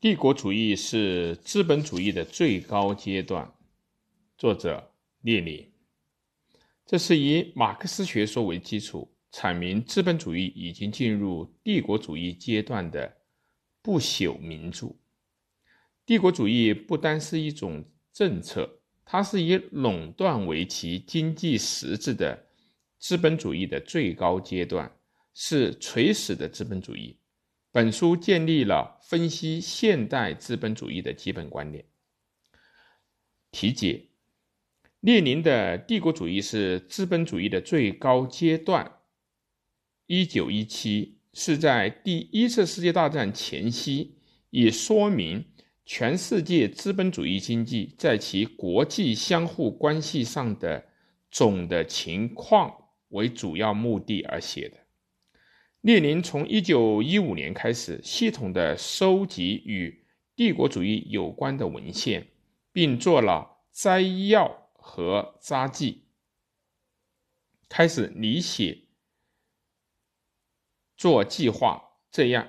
帝国主义是资本主义的最高阶段。作者列宁。这是以马克思学说为基础，阐明资本主义已经进入帝国主义阶段的不朽名著。帝国主义不单是一种政策，它是以垄断为其经济实质的资本主义的最高阶段，是垂死的资本主义。本书建立了分析现代资本主义的基本观点。题解：列宁的帝国主义是资本主义的最高阶段。一九一七是在第一次世界大战前夕，以说明全世界资本主义经济在其国际相互关系上的总的情况为主要目的而写的。列宁从1915年开始，系统地收集与帝国主义有关的文献，并做了摘要和札记，开始拟写、做计划，这样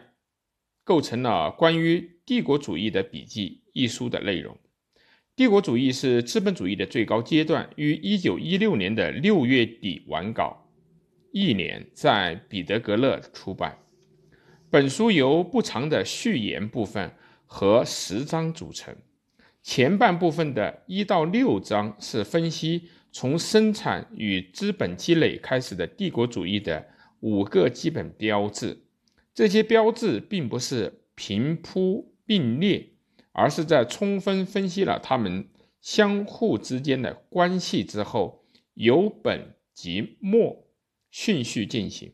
构成了关于帝国主义的笔记一书的内容。帝国主义是资本主义的最高阶段，于1916年的6月底完稿。一年在彼得格勒出版。本书由不长的序言部分和十章组成。前半部分的一到六章是分析从生产与资本积累开始的帝国主义的五个基本标志。这些标志并不是平铺并列，而是在充分分析了它们相互之间的关系之后，由本及末。顺序进行。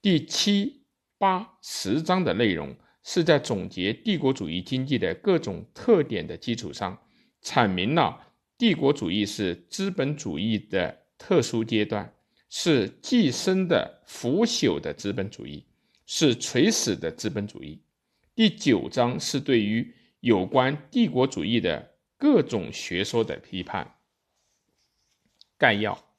第七、八、十章的内容是在总结帝国主义经济的各种特点的基础上，阐明了帝国主义是资本主义的特殊阶段，是寄生的腐朽的资本主义，是垂死的资本主义。第九章是对于有关帝国主义的各种学说的批判。概要。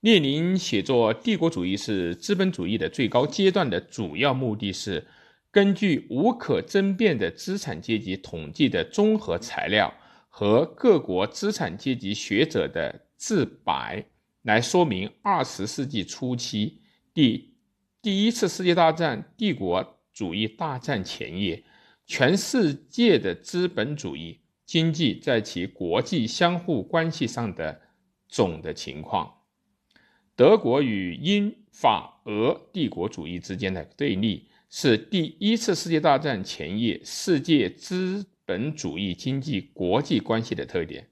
列宁写作《帝国主义是资本主义的最高阶段》的主要目的是，根据无可争辩的资产阶级统计的综合材料和各国资产阶级学者的自白，来说明二十世纪初期第第一次世界大战帝国主义大战前夜，全世界的资本主义经济在其国际相互关系上的总的情况。德国与英法俄帝国主义之间的对立，是第一次世界大战前夜世界资本主义经济国际关系的特点。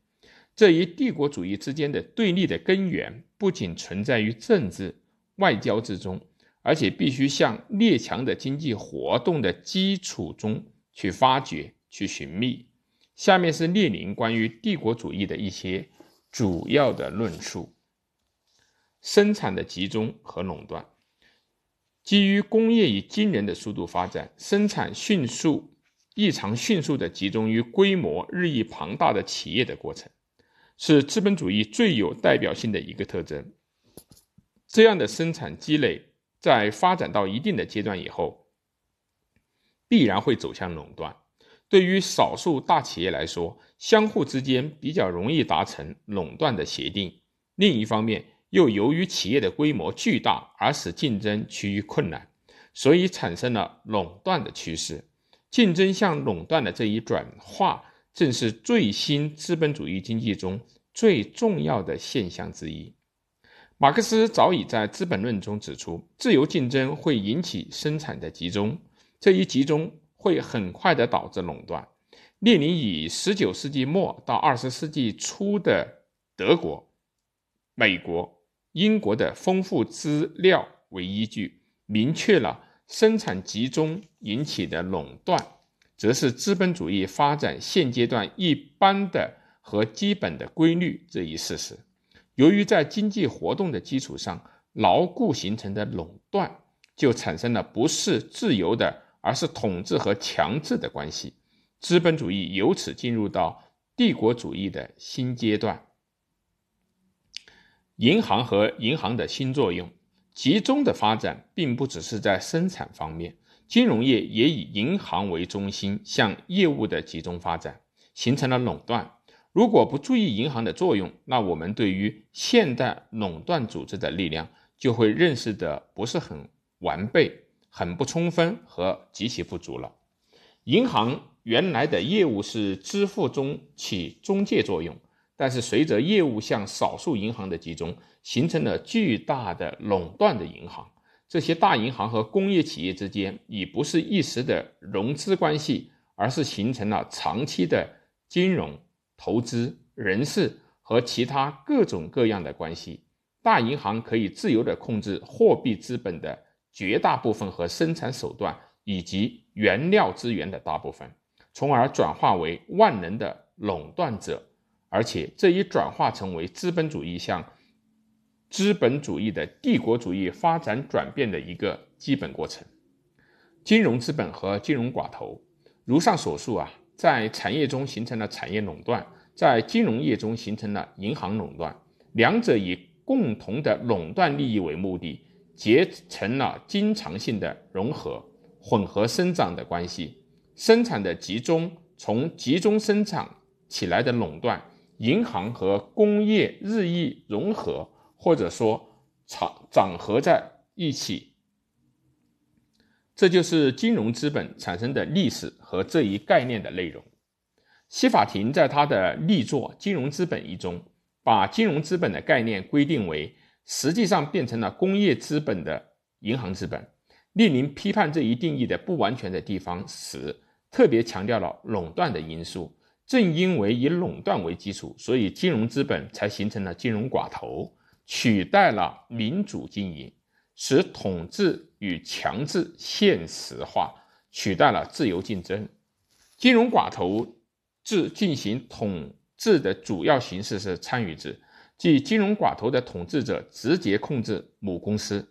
这一帝国主义之间的对立的根源，不仅存在于政治外交之中，而且必须向列强的经济活动的基础中去发掘、去寻觅。下面是列宁关于帝国主义的一些主要的论述。生产的集中和垄断，基于工业以惊人的速度发展，生产迅速、异常迅速的集中于规模日益庞大的企业的过程，是资本主义最有代表性的一个特征。这样的生产积累在发展到一定的阶段以后，必然会走向垄断。对于少数大企业来说，相互之间比较容易达成垄断的协定。另一方面，又由于企业的规模巨大而使竞争趋于困难，所以产生了垄断的趋势。竞争向垄断的这一转化，正是最新资本主义经济中最重要的现象之一。马克思早已在《资本论》中指出，自由竞争会引起生产的集中，这一集中会很快的导致垄断。列宁以19世纪末到20世纪初的德国、美国。英国的丰富资料为依据，明确了生产集中引起的垄断，则是资本主义发展现阶段一般的和基本的规律这一事实。由于在经济活动的基础上牢固形成的垄断，就产生了不是自由的，而是统治和强制的关系。资本主义由此进入到帝国主义的新阶段。银行和银行的新作用，集中的发展并不只是在生产方面，金融业也以银行为中心，向业务的集中发展，形成了垄断。如果不注意银行的作用，那我们对于现代垄断组织的力量就会认识的不是很完备、很不充分和极其不足了。银行原来的业务是支付中起中介作用，但是随着业务向少数银行的集中，形成了巨大的垄断的银行。这些大银行和工业企业之间已不是一时的融资关系，而是形成了长期的金融。投资、人事和其他各种各样的关系，大银行可以自由地控制货币资本的绝大部分和生产手段，以及原料资源的大部分，从而转化为万能的垄断者。而且，这一转化成为资本主义向资本主义的帝国主义发展转变的一个基本过程。金融资本和金融寡头，如上所述啊。在产业中形成了产业垄断，在金融业中形成了银行垄断，两者以共同的垄断利益为目的，结成了经常性的融合、混合生长的关系。生产的集中，从集中生产起来的垄断，银行和工业日益融合，或者说长长合在一起。这就是金融资本产生的历史和这一概念的内容。西法庭在他的力作《金融资本》一中，把金融资本的概念规定为实际上变成了工业资本的银行资本。列宁批判这一定义的不完全的地方时，特别强调了垄断的因素。正因为以垄断为基础，所以金融资本才形成了金融寡头，取代了民主经营。使统治与强制现实化取代了自由竞争。金融寡头制进行统治的主要形式是参与制，即金融寡头的统治者直接控制母公司，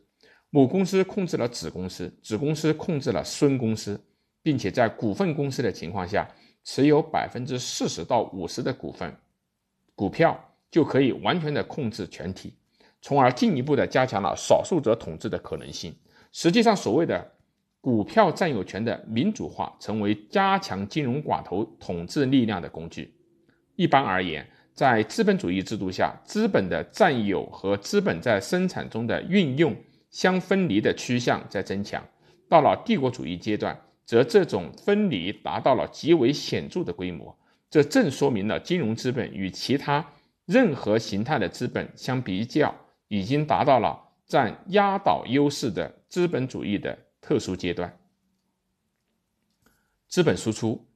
母公司控制了子公司，子公司控制了孙公司，并且在股份公司的情况下，持有百分之四十到五十的股份股票就可以完全的控制全体。从而进一步的加强了少数者统治的可能性。实际上，所谓的股票占有权的民主化，成为加强金融寡头统治力量的工具。一般而言，在资本主义制度下，资本的占有和资本在生产中的运用相分离的趋向在增强。到了帝国主义阶段，则这种分离达到了极为显著的规模。这正说明了金融资本与其他任何形态的资本相比较。已经达到了占压倒优势的资本主义的特殊阶段。资本输出，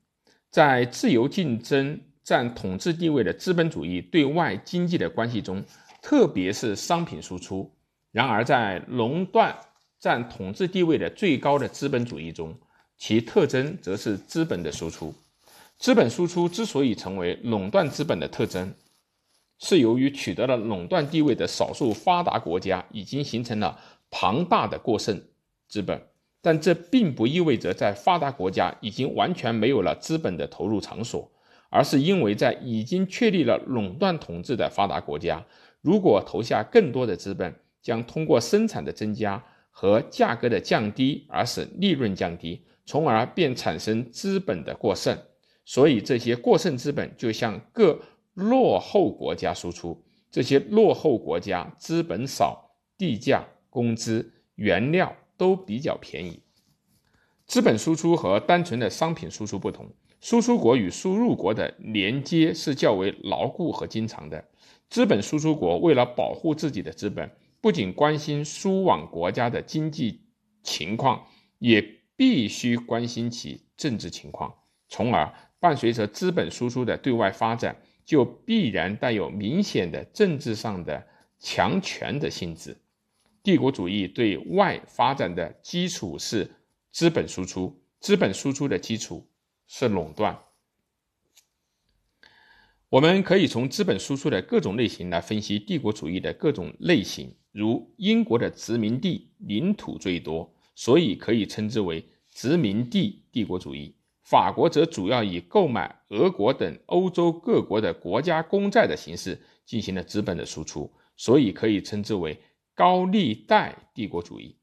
在自由竞争占统治地位的资本主义对外经济的关系中，特别是商品输出；然而，在垄断占统治地位的最高的资本主义中，其特征则是资本的输出。资本输出之所以成为垄断资本的特征，是由于取得了垄断地位的少数发达国家已经形成了庞大的过剩资本，但这并不意味着在发达国家已经完全没有了资本的投入场所，而是因为在已经确立了垄断统治的发达国家，如果投下更多的资本，将通过生产的增加和价格的降低而使利润降低，从而便产生资本的过剩，所以这些过剩资本就向各。落后国家输出，这些落后国家资本少，地价、工资、原料都比较便宜。资本输出和单纯的商品输出不同，输出国与输入国的连接是较为牢固和经常的。资本输出国为了保护自己的资本，不仅关心输往国家的经济情况，也必须关心其政治情况，从而伴随着资本输出的对外发展。就必然带有明显的政治上的强权的性质。帝国主义对外发展的基础是资本输出，资本输出的基础是垄断。我们可以从资本输出的各种类型来分析帝国主义的各种类型。如英国的殖民地领土最多，所以可以称之为殖民地帝国主义。法国则主要以购买俄国等欧洲各国的国家公债的形式进行了资本的输出，所以可以称之为高利贷帝国主义。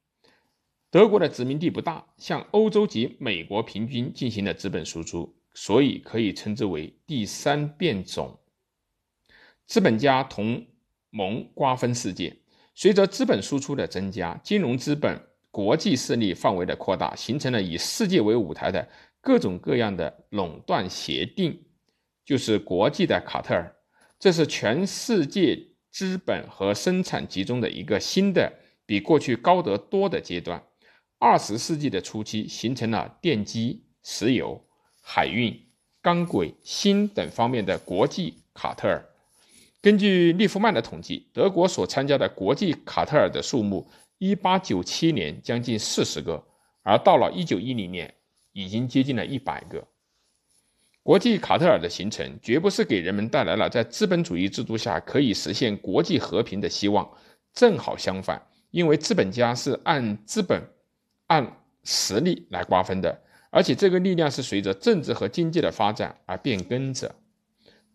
德国的殖民地不大，向欧洲及美国平均进行了资本输出，所以可以称之为第三变种。资本家同盟瓜分世界。随着资本输出的增加，金融资本国际势力范围的扩大，形成了以世界为舞台的各种各样的垄断协定，就是国际的卡特尔。这是全世界资本和生产集中的一个新的、比过去高得多的阶段。二十世纪的初期，形成了电机、石油、海运、钢轨、锌等方面的国际卡特尔。根据利弗曼的统计，德国所参加的国际卡特尔的数目，一八九七年将近四十个，而到了一九一零年，已经接近了一百个。国际卡特尔的形成，绝不是给人们带来了在资本主义制度下可以实现国际和平的希望，正好相反，因为资本家是按资本、按实力来瓜分的，而且这个力量是随着政治和经济的发展而变更着。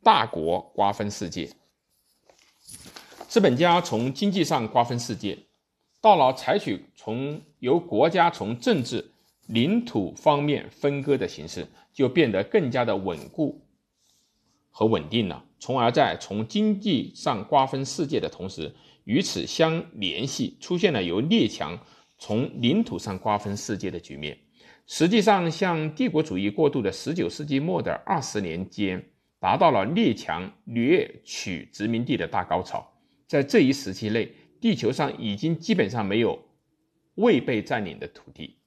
大国瓜分世界。资本家从经济上瓜分世界，到了采取从由国家从政治、领土方面分割的形式，就变得更加的稳固和稳定了。从而在从经济上瓜分世界的同时，与此相联系，出现了由列强从领土上瓜分世界的局面。实际上，向帝国主义过渡的十九世纪末的二十年间，达到了列强掠取殖民地的大高潮。在这一时期内，地球上已经基本上没有未被占领的土地。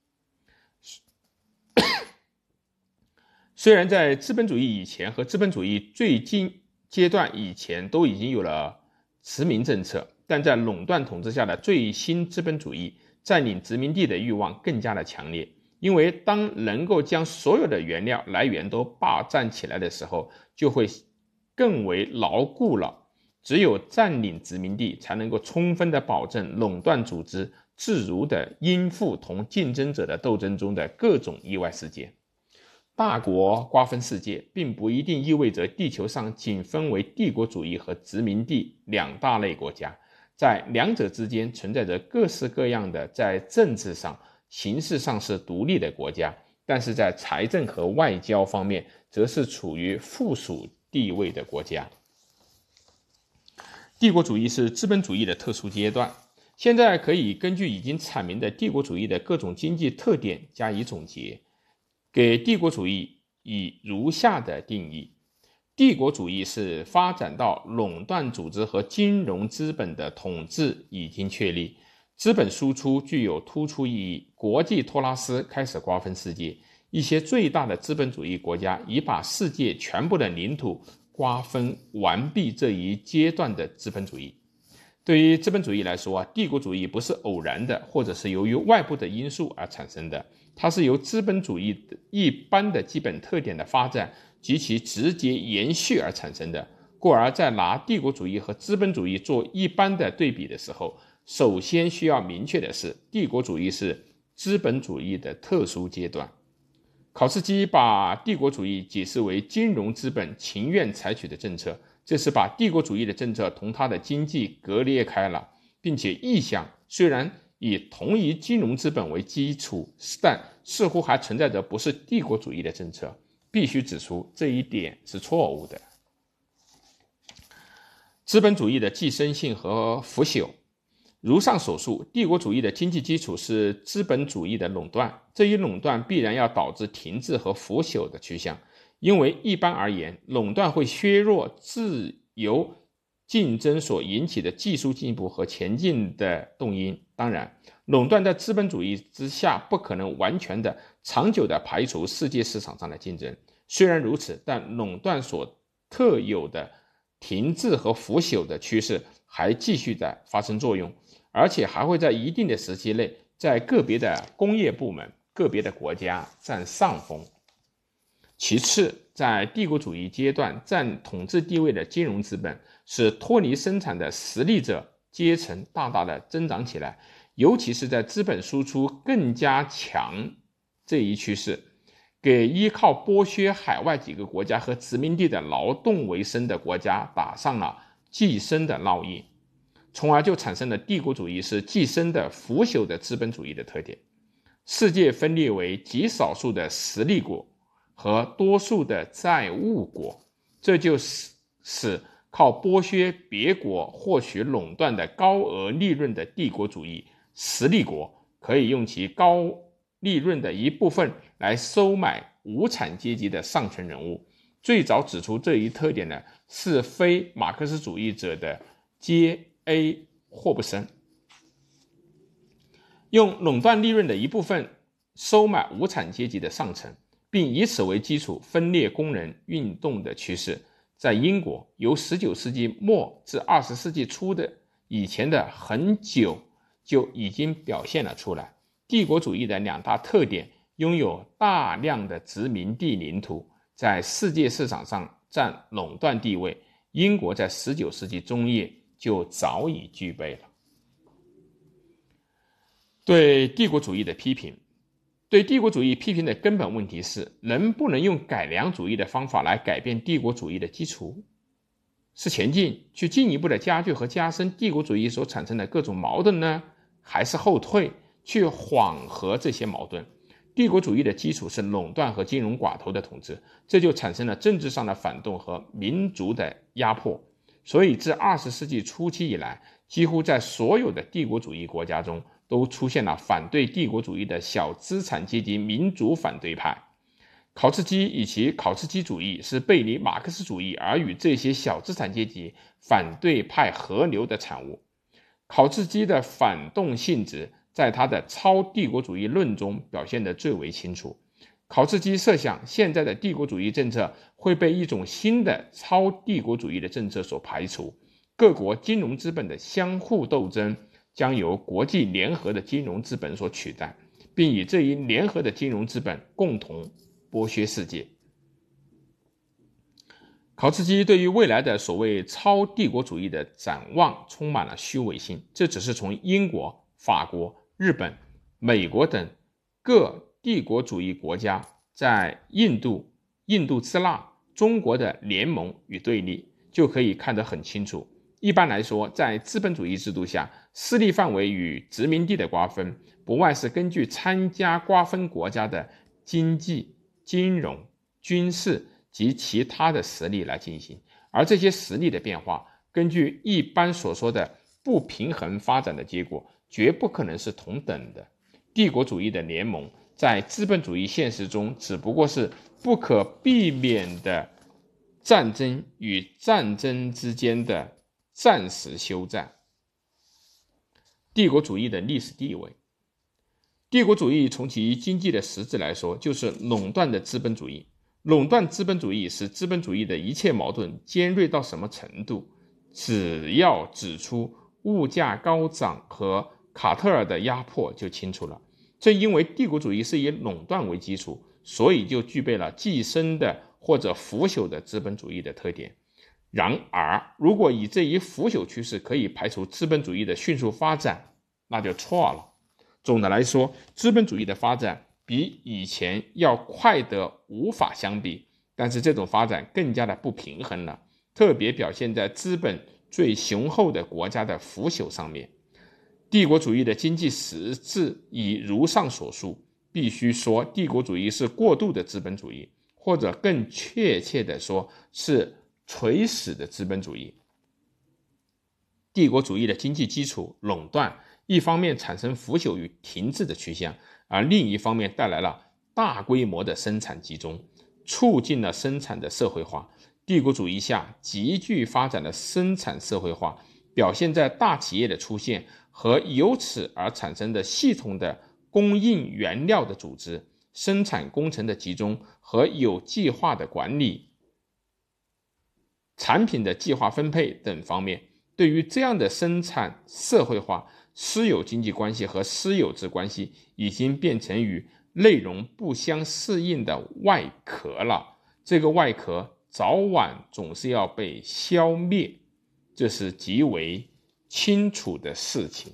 虽然在资本主义以前和资本主义最近阶段以前都已经有了殖民政策，但在垄断统治下的最新资本主义占领殖民地的欲望更加的强烈。因为当能够将所有的原料来源都霸占起来的时候，就会更为牢固了。只有占领殖民地，才能够充分的保证垄断组织自如的应付同竞争者的斗争中的各种意外事件。大国瓜分世界，并不一定意味着地球上仅分为帝国主义和殖民地两大类国家，在两者之间存在着各式各样的在政治上、形式上是独立的国家，但是在财政和外交方面，则是处于附属地位的国家。帝国主义是资本主义的特殊阶段。现在可以根据已经阐明的帝国主义的各种经济特点加以总结，给帝国主义以如下的定义：帝国主义是发展到垄断组织和金融资本的统治已经确立，资本输出具有突出意义，国际托拉斯开始瓜分世界，一些最大的资本主义国家已把世界全部的领土。瓜分完毕这一阶段的资本主义，对于资本主义来说啊，帝国主义不是偶然的，或者是由于外部的因素而产生的，它是由资本主义的一般的基本特点的发展及其直接延续而产生的。故而，在拿帝国主义和资本主义做一般的对比的时候，首先需要明确的是，帝国主义是资本主义的特殊阶段。考茨基把帝国主义解释为金融资本情愿采取的政策，这是把帝国主义的政策同它的经济割裂开了，并且意向虽然以同一金融资本为基础，但似乎还存在着不是帝国主义的政策。必须指出这一点是错误的。资本主义的寄生性和腐朽。如上所述，帝国主义的经济基础是资本主义的垄断，这一垄断必然要导致停滞和腐朽的趋向。因为一般而言，垄断会削弱自由竞争所引起的技术进步和前进的动因。当然，垄断在资本主义之下不可能完全的、长久的排除世界市场上的竞争。虽然如此，但垄断所特有的停滞和腐朽的趋势还继续在发生作用。而且还会在一定的时期内，在个别的工业部门、个别的国家占上风。其次，在帝国主义阶段占统治地位的金融资本，使脱离生产的实力者阶层大大的增长起来。尤其是在资本输出更加强这一趋势，给依靠剥削海外几个国家和殖民地的劳动为生的国家打上了寄生的烙印。从而就产生了帝国主义是寄生的腐朽的资本主义的特点。世界分裂为极少数的实力国和多数的债务国，这就使使靠剥削别国获取垄断的高额利润的帝国主义实力国，可以用其高利润的一部分来收买无产阶级的上层人物。最早指出这一特点的是非马克思主义者的阶 A 霍布森。用垄断利润的一部分收买无产阶级的上层，并以此为基础分裂工人运动的趋势，在英国由19世纪末至20世纪初的以前的很久就已经表现了出来。帝国主义的两大特点：拥有大量的殖民地领土，在世界市场上占垄断地位。英国在19世纪中叶就早已具备了。对帝国主义的批评，对帝国主义批评的根本问题是：能不能用改良主义的方法来改变帝国主义的基础？是前进，去进一步的加剧和加深帝国主义所产生的各种矛盾呢，还是后退，去缓和这些矛盾？帝国主义的基础是垄断和金融寡头的统治，这就产生了政治上的反动和民族的压迫。所以，自二十世纪初期以来，几乎在所有的帝国主义国家中。都出现了反对帝国主义的小资产阶级民主反对派。考茨基以其考茨基主义是背离马克思主义而与这些小资产阶级反对派合流的产物。考茨基的反动性质在他的超帝国主义论中表现得最为清楚。考茨基设想，现在的帝国主义政策会被一种新的超帝国主义的政策所排除，各国金融资本的相互斗争。将由国际联合的金融资本所取代，并以这一联合的金融资本共同剥削世界。考茨基对于未来的所谓超帝国主义的展望充满了虚伪性，这只是从英国、法国、日本、美国等各帝国主义国家在印度、印度支那、中国的联盟与对立就可以看得很清楚。一般来说，在资本主义制度下，势力范围与殖民地的瓜分，不外是根据参加瓜分国家的经济、金融、军事及其他的实力来进行。而这些实力的变化，根据一般所说的不平衡发展的结果，绝不可能是同等的。帝国主义的联盟在资本主义现实中，只不过是不可避免的战争与战争之间的。暂时休战。帝国主义的历史地位，帝国主义从其经济的实质来说，就是垄断的资本主义。垄断资本主义使资本主义的一切矛盾尖锐到什么程度？只要指出物价高涨和卡特尔的压迫就清楚了。正因为帝国主义是以垄断为基础，所以就具备了寄生的或者腐朽的资本主义的特点。然而，如果以这一腐朽趋势可以排除资本主义的迅速发展，那就错了。总的来说，资本主义的发展比以前要快得无法相比，但是这种发展更加的不平衡了，特别表现在资本最雄厚的国家的腐朽上面。帝国主义的经济实质已如上所述，必须说帝国主义是过度的资本主义，或者更确切的说是。垂死的资本主义、帝国主义的经济基础垄断，一方面产生腐朽与停滞的趋向，而另一方面带来了大规模的生产集中，促进了生产的社会化。帝国主义下急剧发展的生产社会化，表现在大企业的出现和由此而产生的系统的供应原料的组织、生产工程的集中和有计划的管理。产品的计划分配等方面，对于这样的生产社会化，私有经济关系和私有制关系已经变成与内容不相适应的外壳了。这个外壳早晚总是要被消灭，这是极为清楚的事情。